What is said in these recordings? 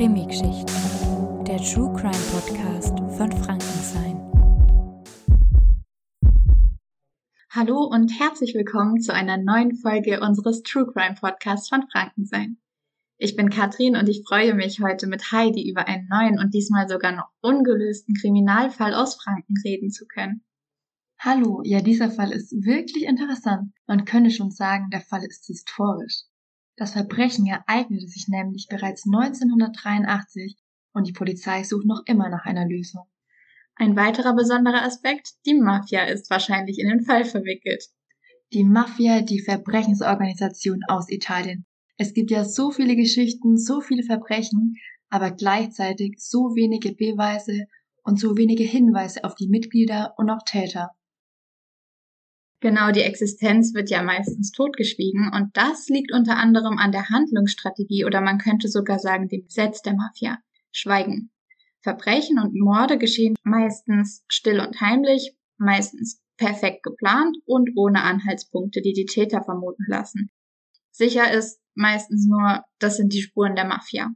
Krimi-Geschichten, der True Crime Podcast von Frankenstein. Hallo und herzlich willkommen zu einer neuen Folge unseres True Crime Podcasts von Frankenstein. Ich bin Katrin und ich freue mich heute mit Heidi über einen neuen und diesmal sogar noch ungelösten Kriminalfall aus Franken reden zu können. Hallo, ja, dieser Fall ist wirklich interessant. Man könnte schon sagen, der Fall ist historisch. Das Verbrechen ereignete sich nämlich bereits 1983 und die Polizei sucht noch immer nach einer Lösung. Ein weiterer besonderer Aspekt, die Mafia ist wahrscheinlich in den Fall verwickelt. Die Mafia, die Verbrechensorganisation aus Italien. Es gibt ja so viele Geschichten, so viele Verbrechen, aber gleichzeitig so wenige Beweise und so wenige Hinweise auf die Mitglieder und auch Täter. Genau, die Existenz wird ja meistens totgeschwiegen und das liegt unter anderem an der Handlungsstrategie oder man könnte sogar sagen dem Gesetz der Mafia. Schweigen. Verbrechen und Morde geschehen meistens still und heimlich, meistens perfekt geplant und ohne Anhaltspunkte, die die Täter vermuten lassen. Sicher ist meistens nur, das sind die Spuren der Mafia.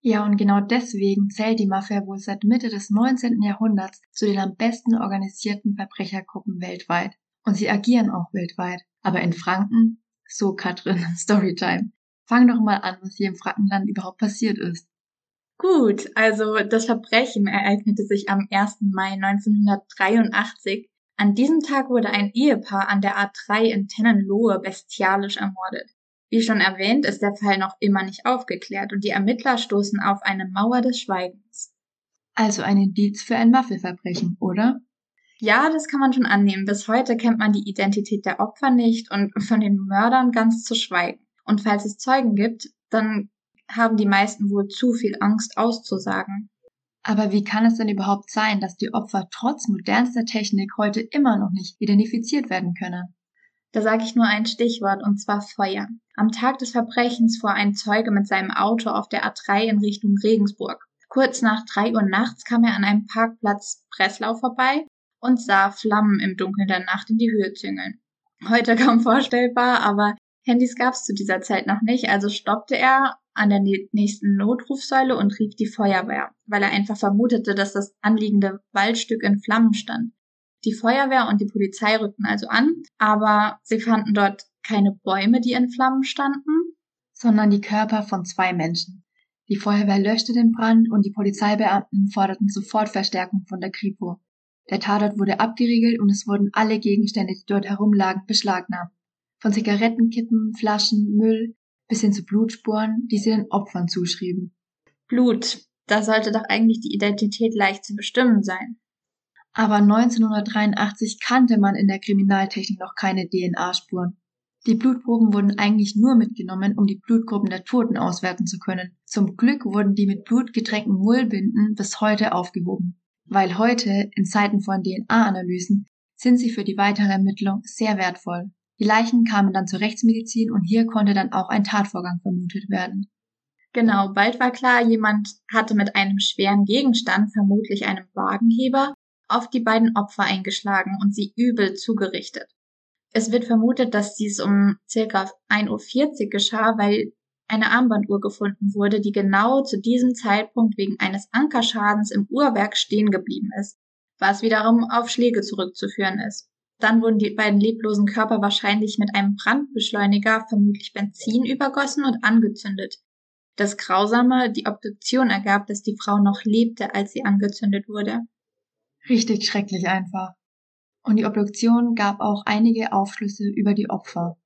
Ja, und genau deswegen zählt die Mafia wohl seit Mitte des 19. Jahrhunderts zu den am besten organisierten Verbrechergruppen weltweit. Und sie agieren auch weltweit. Aber in Franken? So, Katrin, Storytime. Fang doch mal an, was hier im Frankenland überhaupt passiert ist. Gut, also das Verbrechen ereignete sich am 1. Mai 1983. An diesem Tag wurde ein Ehepaar an der A3 in Tennenlohe bestialisch ermordet. Wie schon erwähnt, ist der Fall noch immer nicht aufgeklärt und die Ermittler stoßen auf eine Mauer des Schweigens. Also ein Indiz für ein Maffelverbrechen, oder? Ja, das kann man schon annehmen. Bis heute kennt man die Identität der Opfer nicht und von den Mördern ganz zu schweigen. Und falls es Zeugen gibt, dann haben die meisten wohl zu viel Angst auszusagen. Aber wie kann es denn überhaupt sein, dass die Opfer trotz modernster Technik heute immer noch nicht identifiziert werden können? Da sage ich nur ein Stichwort, und zwar Feuer. Am Tag des Verbrechens fuhr ein Zeuge mit seinem Auto auf der A3 in Richtung Regensburg. Kurz nach drei Uhr nachts kam er an einem Parkplatz Breslau vorbei und sah Flammen im Dunkeln der Nacht in die Höhe züngeln. Heute kaum vorstellbar, aber Handys gab es zu dieser Zeit noch nicht, also stoppte er an der nächsten Notrufsäule und rief die Feuerwehr, weil er einfach vermutete, dass das anliegende Waldstück in Flammen stand. Die Feuerwehr und die Polizei rückten also an, aber sie fanden dort keine Bäume, die in Flammen standen, sondern die Körper von zwei Menschen. Die Feuerwehr löschte den Brand und die Polizeibeamten forderten sofort Verstärkung von der Kripo. Der Tatort wurde abgeriegelt und es wurden alle Gegenstände, die dort herumlagen, beschlagnahmt. Von Zigarettenkippen, Flaschen, Müll bis hin zu Blutspuren, die sie den Opfern zuschrieben. Blut, da sollte doch eigentlich die Identität leicht zu bestimmen sein. Aber 1983 kannte man in der Kriminaltechnik noch keine DNA-Spuren. Die Blutproben wurden eigentlich nur mitgenommen, um die Blutgruppen der Toten auswerten zu können. Zum Glück wurden die mit Blut getränkten Mullbinden bis heute aufgehoben weil heute in Zeiten von DNA-Analysen sind sie für die weitere Ermittlung sehr wertvoll. Die Leichen kamen dann zur Rechtsmedizin und hier konnte dann auch ein Tatvorgang vermutet werden. Genau, bald war klar, jemand hatte mit einem schweren Gegenstand, vermutlich einem Wagenheber, auf die beiden Opfer eingeschlagen und sie übel zugerichtet. Es wird vermutet, dass dies um circa 1.40 Uhr geschah, weil eine Armbanduhr gefunden wurde, die genau zu diesem Zeitpunkt wegen eines Ankerschadens im Uhrwerk stehen geblieben ist, was wiederum auf Schläge zurückzuführen ist. Dann wurden die beiden leblosen Körper wahrscheinlich mit einem Brandbeschleuniger, vermutlich Benzin, übergossen und angezündet. Das Grausame, die Obduktion ergab, dass die Frau noch lebte, als sie angezündet wurde. Richtig schrecklich einfach. Und die Obduktion gab auch einige Aufschlüsse über die Opfer.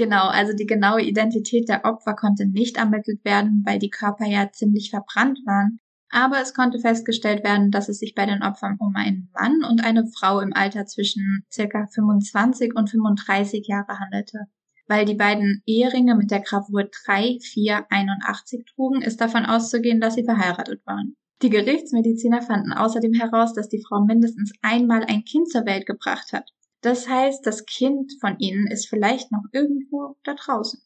Genau, also die genaue Identität der Opfer konnte nicht ermittelt werden, weil die Körper ja ziemlich verbrannt waren. Aber es konnte festgestellt werden, dass es sich bei den Opfern um einen Mann und eine Frau im Alter zwischen circa 25 und 35 Jahre handelte. Weil die beiden Eheringe mit der Gravur 3, 4, 81 trugen, ist davon auszugehen, dass sie verheiratet waren. Die Gerichtsmediziner fanden außerdem heraus, dass die Frau mindestens einmal ein Kind zur Welt gebracht hat. Das heißt, das Kind von ihnen ist vielleicht noch irgendwo da draußen.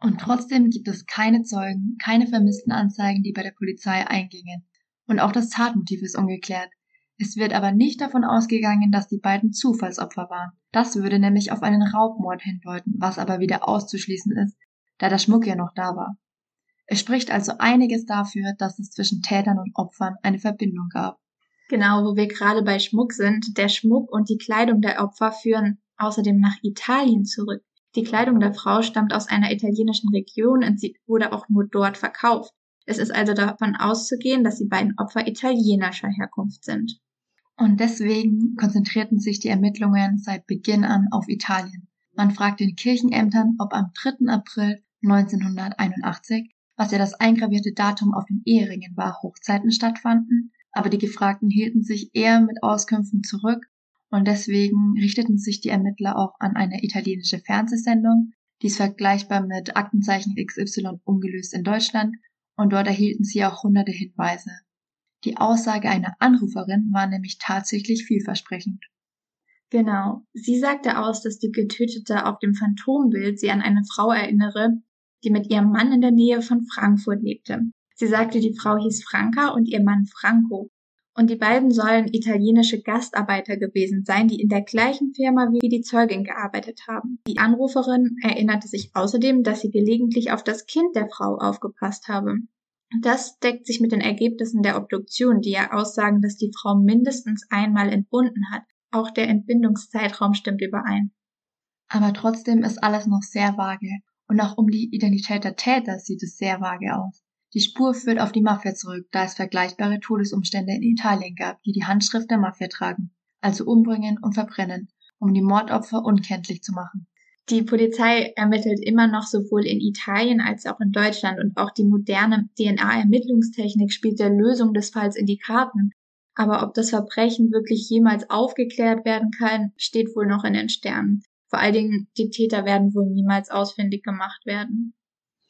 Und trotzdem gibt es keine Zeugen, keine vermissten Anzeigen, die bei der Polizei eingingen. Und auch das Tatmotiv ist ungeklärt. Es wird aber nicht davon ausgegangen, dass die beiden Zufallsopfer waren. Das würde nämlich auf einen Raubmord hindeuten, was aber wieder auszuschließen ist, da der Schmuck ja noch da war. Es spricht also einiges dafür, dass es zwischen Tätern und Opfern eine Verbindung gab. Genau, wo wir gerade bei Schmuck sind. Der Schmuck und die Kleidung der Opfer führen außerdem nach Italien zurück. Die Kleidung der Frau stammt aus einer italienischen Region und sie wurde auch nur dort verkauft. Es ist also davon auszugehen, dass die beiden Opfer italienischer Herkunft sind. Und deswegen konzentrierten sich die Ermittlungen seit Beginn an auf Italien. Man fragt den Kirchenämtern, ob am 3. April 1981, was ja das eingravierte Datum auf den Eheringen war, Hochzeiten stattfanden, aber die Gefragten hielten sich eher mit Auskünften zurück und deswegen richteten sich die Ermittler auch an eine italienische Fernsehsendung, die ist vergleichbar mit Aktenzeichen XY ungelöst in Deutschland und dort erhielten sie auch hunderte Hinweise. Die Aussage einer Anruferin war nämlich tatsächlich vielversprechend. Genau. Sie sagte aus, dass die Getötete auf dem Phantombild sie an eine Frau erinnere, die mit ihrem Mann in der Nähe von Frankfurt lebte. Sie sagte, die Frau hieß Franka und ihr Mann Franco. Und die beiden sollen italienische Gastarbeiter gewesen sein, die in der gleichen Firma wie die Zeugin gearbeitet haben. Die Anruferin erinnerte sich außerdem, dass sie gelegentlich auf das Kind der Frau aufgepasst habe. Das deckt sich mit den Ergebnissen der Obduktion, die ja aussagen, dass die Frau mindestens einmal entbunden hat. Auch der Entbindungszeitraum stimmt überein. Aber trotzdem ist alles noch sehr vage. Und auch um die Identität der Täter sieht es sehr vage aus. Die Spur führt auf die Mafia zurück, da es vergleichbare Todesumstände in Italien gab, die die Handschrift der Mafia tragen, also umbringen und verbrennen, um die Mordopfer unkenntlich zu machen. Die Polizei ermittelt immer noch sowohl in Italien als auch in Deutschland und auch die moderne DNA-Ermittlungstechnik spielt der Lösung des Falls in die Karten. Aber ob das Verbrechen wirklich jemals aufgeklärt werden kann, steht wohl noch in den Sternen. Vor allen Dingen, die Täter werden wohl niemals ausfindig gemacht werden.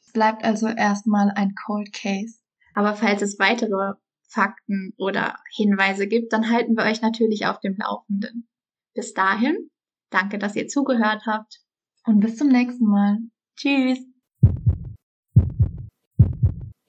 Es bleibt also erstmal ein Cold Case. Aber falls es weitere Fakten oder Hinweise gibt, dann halten wir euch natürlich auf dem Laufenden. Bis dahin, danke, dass ihr zugehört habt und bis zum nächsten Mal. Tschüss.